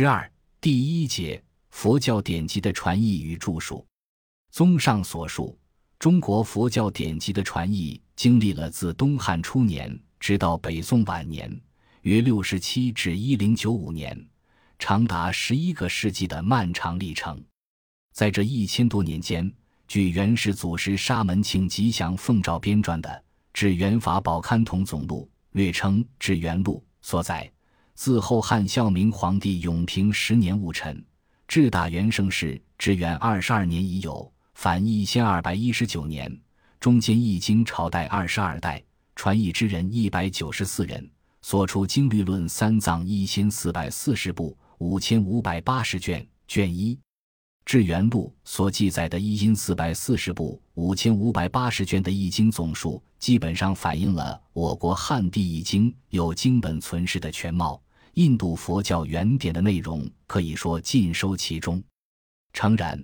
十二第一节佛教典籍的传译与著述。综上所述，中国佛教典籍的传译经历了自东汉初年直到北宋晚年（约六十七至一零九五年），长达十一个世纪的漫长历程。在这一千多年间，据元始祖师沙门庆吉祥奉诏编撰的《至元法宝堪统总录》（略称《至元录》）所载。自后汉孝明皇帝永平十年戊辰，至大元盛世至元二十二年已有，凡一千二百一十九年，中间易经朝代二十二代，传译之人一百九十四人，所出经律论三藏一千四百四十部，五千五百八十卷。卷一《至元录》所记载的一因四百四十部、五千五百八十卷的易经总数，基本上反映了我国汉地易经有经本存世的全貌。印度佛教原典的内容可以说尽收其中。诚然，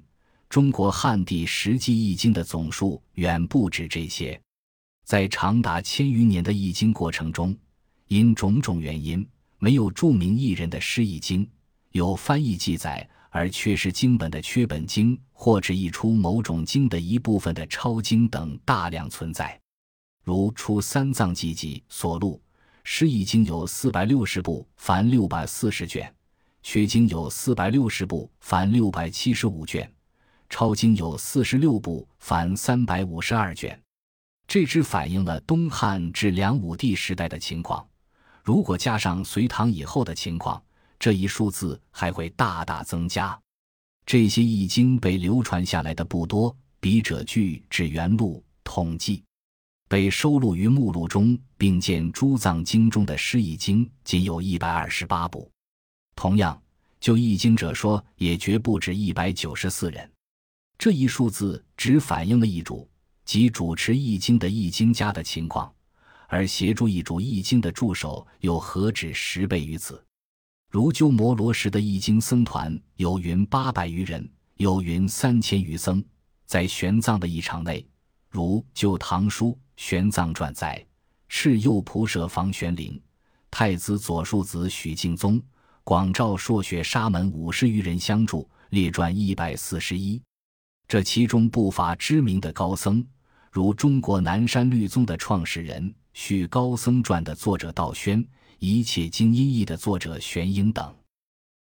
中国汉地实际译经的总数远不止这些。在长达千余年的译经过程中，因种种原因，没有著名译人的诗译经，有翻译记载而缺失经本的缺本经，或只译出某种经的一部分的抄经等大量存在。如《出三藏记集》所录。诗译经有四百六十部，凡六百四十卷；学经有四百六十部，凡六百七十五卷；抄经有四十六部，凡三百五十二卷。这只反映了东汉至梁武帝时代的情况。如果加上隋唐以后的情况，这一数字还会大大增加。这些易经被流传下来的不多，笔者据《至元录》统计。被收录于目录中，并见诸藏经中的诗译经，仅有一百二十八部。同样，就译经者说，也绝不止一百九十四人。这一数字只反映了译主及主持译经的译经家的情况，而协助译主译经的助手又何止十倍于此？如鸠摩罗什的译经僧团有云八百余人，有云三千余僧，在玄奘的译场内，如《旧唐书》。玄奘传载，赤右仆射房玄龄，太子左庶子许敬宗，广照朔雪沙门五十余人相助，列传一百四十一。这其中不乏知名的高僧，如中国南山律宗的创始人《续高僧传》的作者道宣，《一切经音译》的作者玄英等。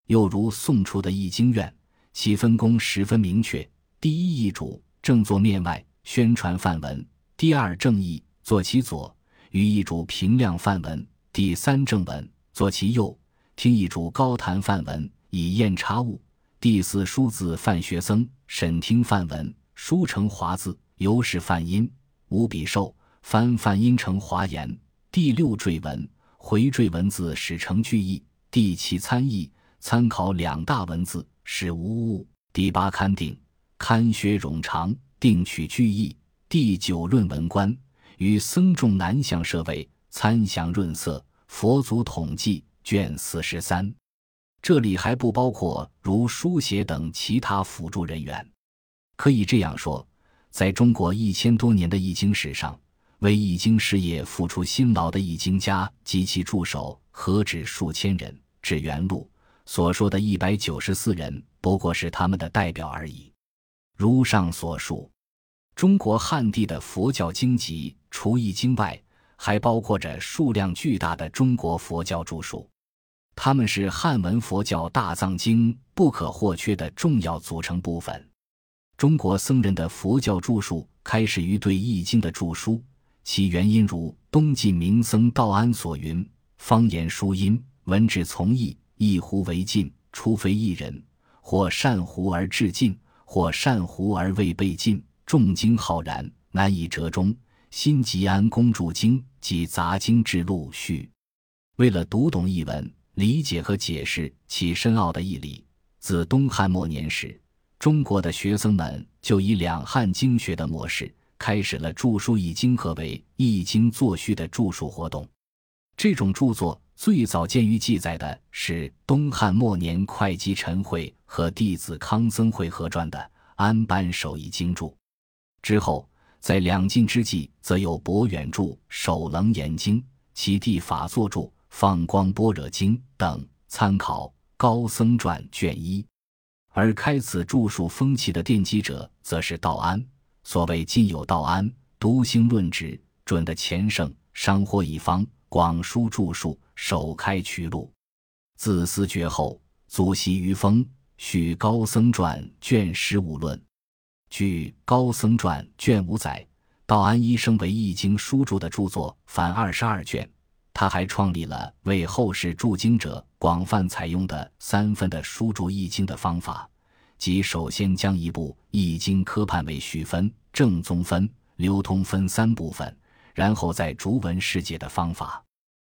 又如宋初的译经院，其分工十分明确：第一译主正坐面外宣传范文。第二正义坐其左，与一主平亮范文；第三正文坐其右，听一主高谈范文以验察物；第四书字范学僧审听范文，书成华字，由是范音，无笔受翻范音成华言；第六缀文回缀文字始成句意；第七参议参考两大文字使无误；第八勘定勘学冗长。定取句义。第九论文官与僧众南向设位参详润色佛祖统计卷四十三，这里还不包括如书写等其他辅助人员。可以这样说，在中国一千多年的易经史上，为易经事业付出辛劳的易经家及其助手何止数千人。至元录所说的一百九十四人，不过是他们的代表而已。如上所述。中国汉地的佛教经籍，除易经外，还包括着数量巨大的中国佛教著述，它们是汉文佛教大藏经不可或缺的重要组成部分。中国僧人的佛教著述开始于对易经的著书，其原因如东晋名僧道安所云：“方言书音，文质从易，一胡为尽，除非一人，或善胡而致尽，或善胡而未被尽。”重经浩然，难以折中。新吉安公注经及杂经志录序。为了读懂译文，理解和解释其深奥的义理，自东汉末年时，中国的学僧们就以两汉经学的模式，开始了著书易经和为易经作序的著述活动。这种著作最早见于记载的是东汉末年会稽陈会和弟子康僧会合传的《安班守义经注》。之后，在两晋之际，则有博远著《首楞严经》，其弟法作著《放光般若经》等，参考高僧传》卷一。而开此著述风气的奠基者，则是道安。所谓“今有道安，独兴论旨，准的前圣，商获一方，广书著述，首开渠路。自思绝后，祖习于风，续《高僧传》卷十五论。据《高僧传》卷五载，道安一生为易经书注的著作，凡二十二卷。他还创立了为后世注经者广泛采用的三分的书注易经的方法，即首先将一部易经科判为序分、正宗分、流通分三部分，然后再逐文释解的方法。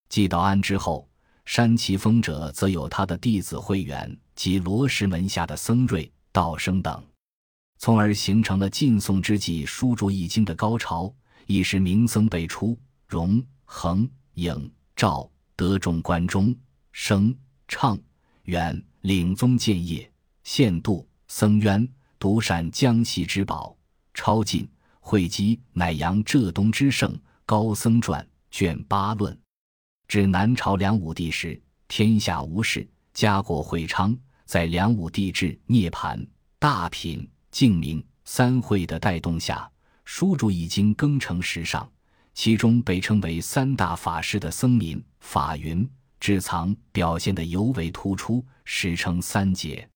继道安之后，山崎风者则有他的弟子慧远及罗什门下的僧瑞、道生等，从而形成了晋宋之际书注易经的高潮。一时名僧辈出，荣恒。颖、赵、德众关中、声、畅、远领宗建业、献度、僧渊独善江西之宝，超晋汇集乃扬浙东之盛。高僧传卷八论，至南朝梁武帝时，天下无事，家国会昌。在梁武帝至涅盘、大品、净明三会的带动下，书注已经更成时尚。其中被称为三大法师的僧民法云智藏表现得尤为突出，史称三杰。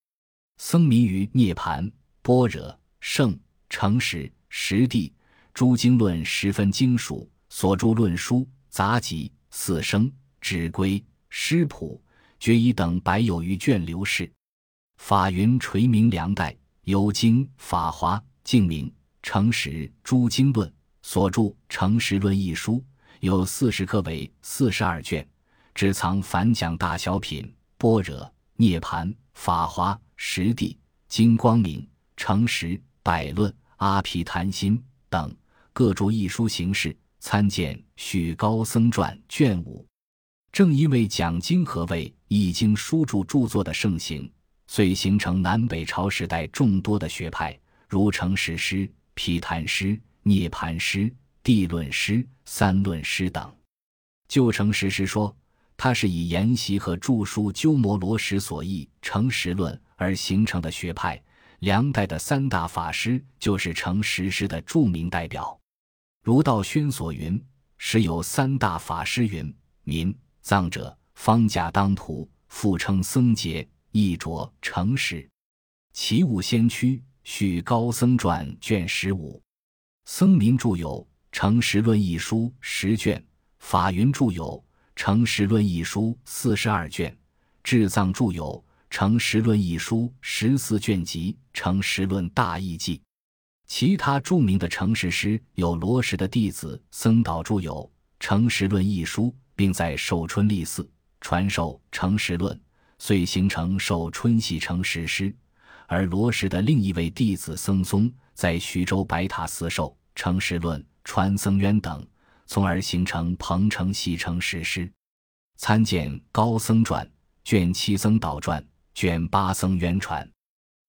僧民于涅盘、般若、圣、诚实、实地诸经论十分精熟，所著论书杂集、四生、指归、诗谱、决仪等百有余卷流逝。法云垂名梁代，有经法华、净明、诚实诸经论。所著《诚实论》一书有四十科，为四十二卷，只藏凡讲大小品、般若、涅盘、法华、实地、金光明、诚实、百论、阿毗昙心等各著一书形式。参见《许高僧传》卷五。正因为讲经和为易经书著著作的盛行，遂形成南北朝时代众多的学派，如成实师、毗昙师。涅盘师、地论师、三论师等，旧成实师说，它是以研习和著书鸠摩罗什所译《成实论》而形成的学派。梁代的三大法师就是成实师的著名代表。儒道宣所云：“时有三大法师云：民藏者，方家当涂，复称僧节，译着成实。其物先驱，续高僧传卷十五。”僧民著有《诚实论》一书十卷，法云著有《诚实论》一书四十二卷，智藏著有《诚实论》一书十四卷集《诚实论大义记》。其他著名的诚实师有罗什的弟子僧导著有《诚实论》一书，并在寿春立寺传授《诚实论》，遂形成寿春系诚实师。而罗什的另一位弟子僧松。在徐州白塔寺受《成实论》，传僧渊等，从而形成彭城喜城史诗。参见《高僧传》卷七《僧导传》卷八《僧渊传》。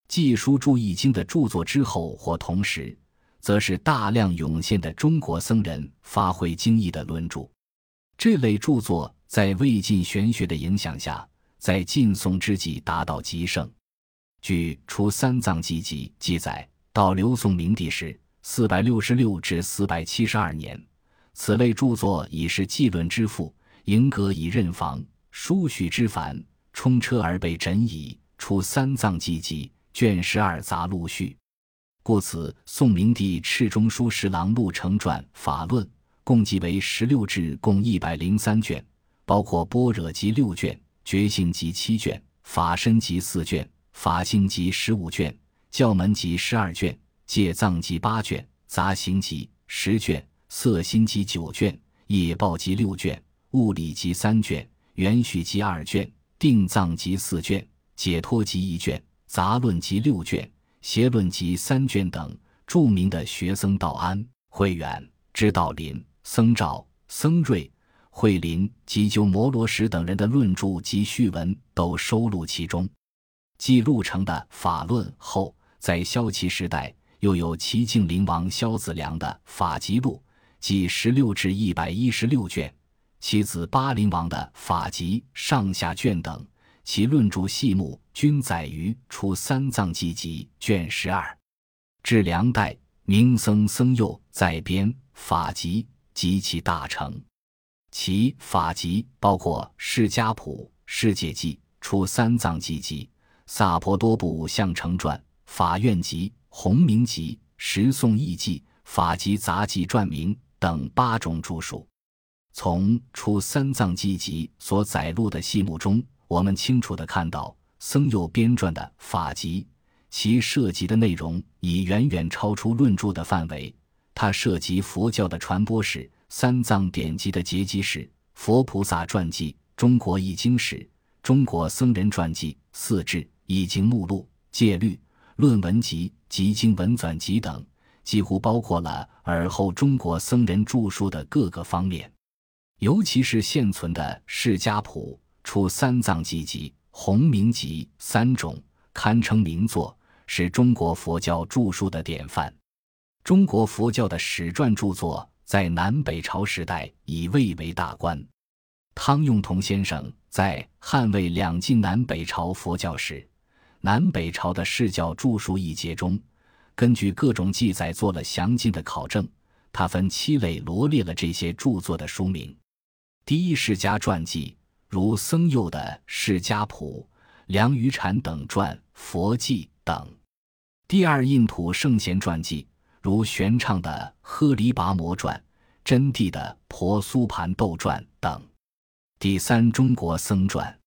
记书注易经的著作之后或同时，则是大量涌现的中国僧人发挥经义的论著。这类著作在魏晋玄学的影响下，在晋宋之际达到极盛。据《出三藏记集》记载。到刘宋明帝时，四百六十六至四百七十二年，此类著作已是纪论之父，迎格以任房，书序之繁，冲车而被枕矣。出三藏记集卷十二杂录序，故此宋明帝敕中书侍郎陆成传法论，共计为十六志，共一百零三卷，包括般若集六卷，觉性集七卷，法身集四卷，法性集十五卷。教门集十二卷，戒藏集八卷，杂行集十卷，色心集九卷，业报集六卷，物理集三卷，元序集二卷，定藏集四卷，解脱集一卷，杂论集六卷，邪论集三卷等。著名的学僧道安、慧远、知道林、僧肇、僧瑞、慧林及鸠摩罗什等人的论著及序文都收录其中。记录成的法论后。在萧齐时代，又有齐敬陵王萧子良的《法集录》，即十六至一百一十六卷；其子巴陵王的《法集》上下卷等，其论著细目均载于《出三藏记集》卷十二。至梁代，明僧僧佑在编法集及其大成。其法集包括《释迦谱》《世界记》《出三藏记集》《萨婆多部相成传》《法院集》《弘明集》《十颂义记》《法集杂记传名》等八种著述。从《出三藏记集》所载录的细目中，我们清楚地看到，僧佑编撰的法集，其涉及的内容已远远超出论著的范围。它涉及佛教的传播史、三藏典籍的结集史、佛菩萨传记、中国易经史、中国僧人传记、四志、易经目录、戒律、论文集及经文纂集等，几乎包括了尔后中国僧人著述的各个方面。尤其是现存的《释迦谱》。出三藏记集、弘明集三种，堪称名作，是中国佛教著述的典范。中国佛教的史传著作在南北朝时代已蔚为大观。汤用彤先生在《汉魏两晋南北朝佛教史——南北朝的释教著述》一节中，根据各种记载做了详尽的考证。他分七类罗列了这些著作的书名：第一，释家传记。如僧佑的《释迦谱》、梁于禅等传《佛记》等；第二印土圣贤传记，如玄奘的《呵黎跋摩传》、真谛的《婆苏盘豆传》等；第三中国僧传，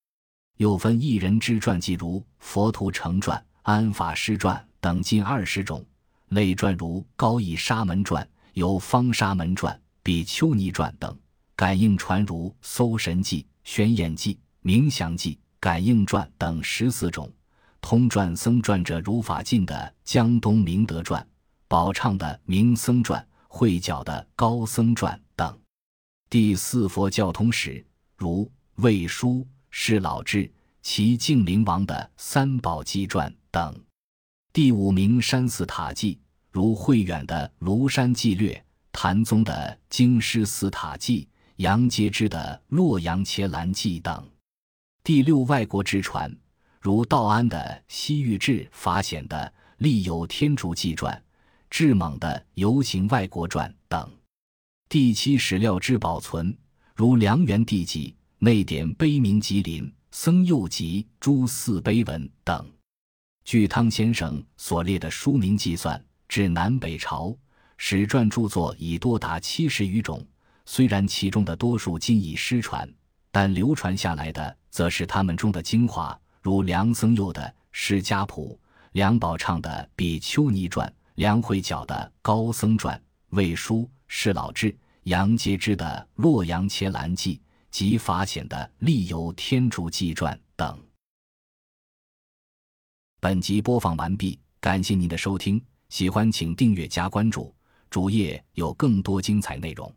又分一人之传记，如佛图成传、安法师传等近二十种；类传如高义沙门传、有方沙门传、比丘尼传等；感应传如搜神记。玄演记、冥想记、感应传等十四种，通传僧传者如法进的江东明德传、宝畅的明僧传、慧皎的高僧传等。第四佛教通史，如魏书、释老志、齐净灵王的三宝记传等。第五名山寺塔记，如慧远的庐山记略、谭宗的京师寺塔记。杨阶之的《洛阳伽蓝记》等，第六外国之传，如道安的《西域志》、法显的《立有天竺记传》、智猛的《游行外国传》等；第七史料之保存，如梁元帝纪、内典碑铭吉林、僧佑集诸寺碑文等。据汤先生所列的书名计算，至南北朝史传著作已多达七十余种。虽然其中的多数今已失传，但流传下来的则是他们中的精华，如梁僧佑的《释迦谱》、梁宝畅的《比丘尼传》、梁慧皎的《高僧传》、魏书、释老志、杨洁之的《洛阳伽蓝记》及法显的《历游天竺记传》等。本集播放完毕，感谢您的收听，喜欢请订阅加关注，主页有更多精彩内容。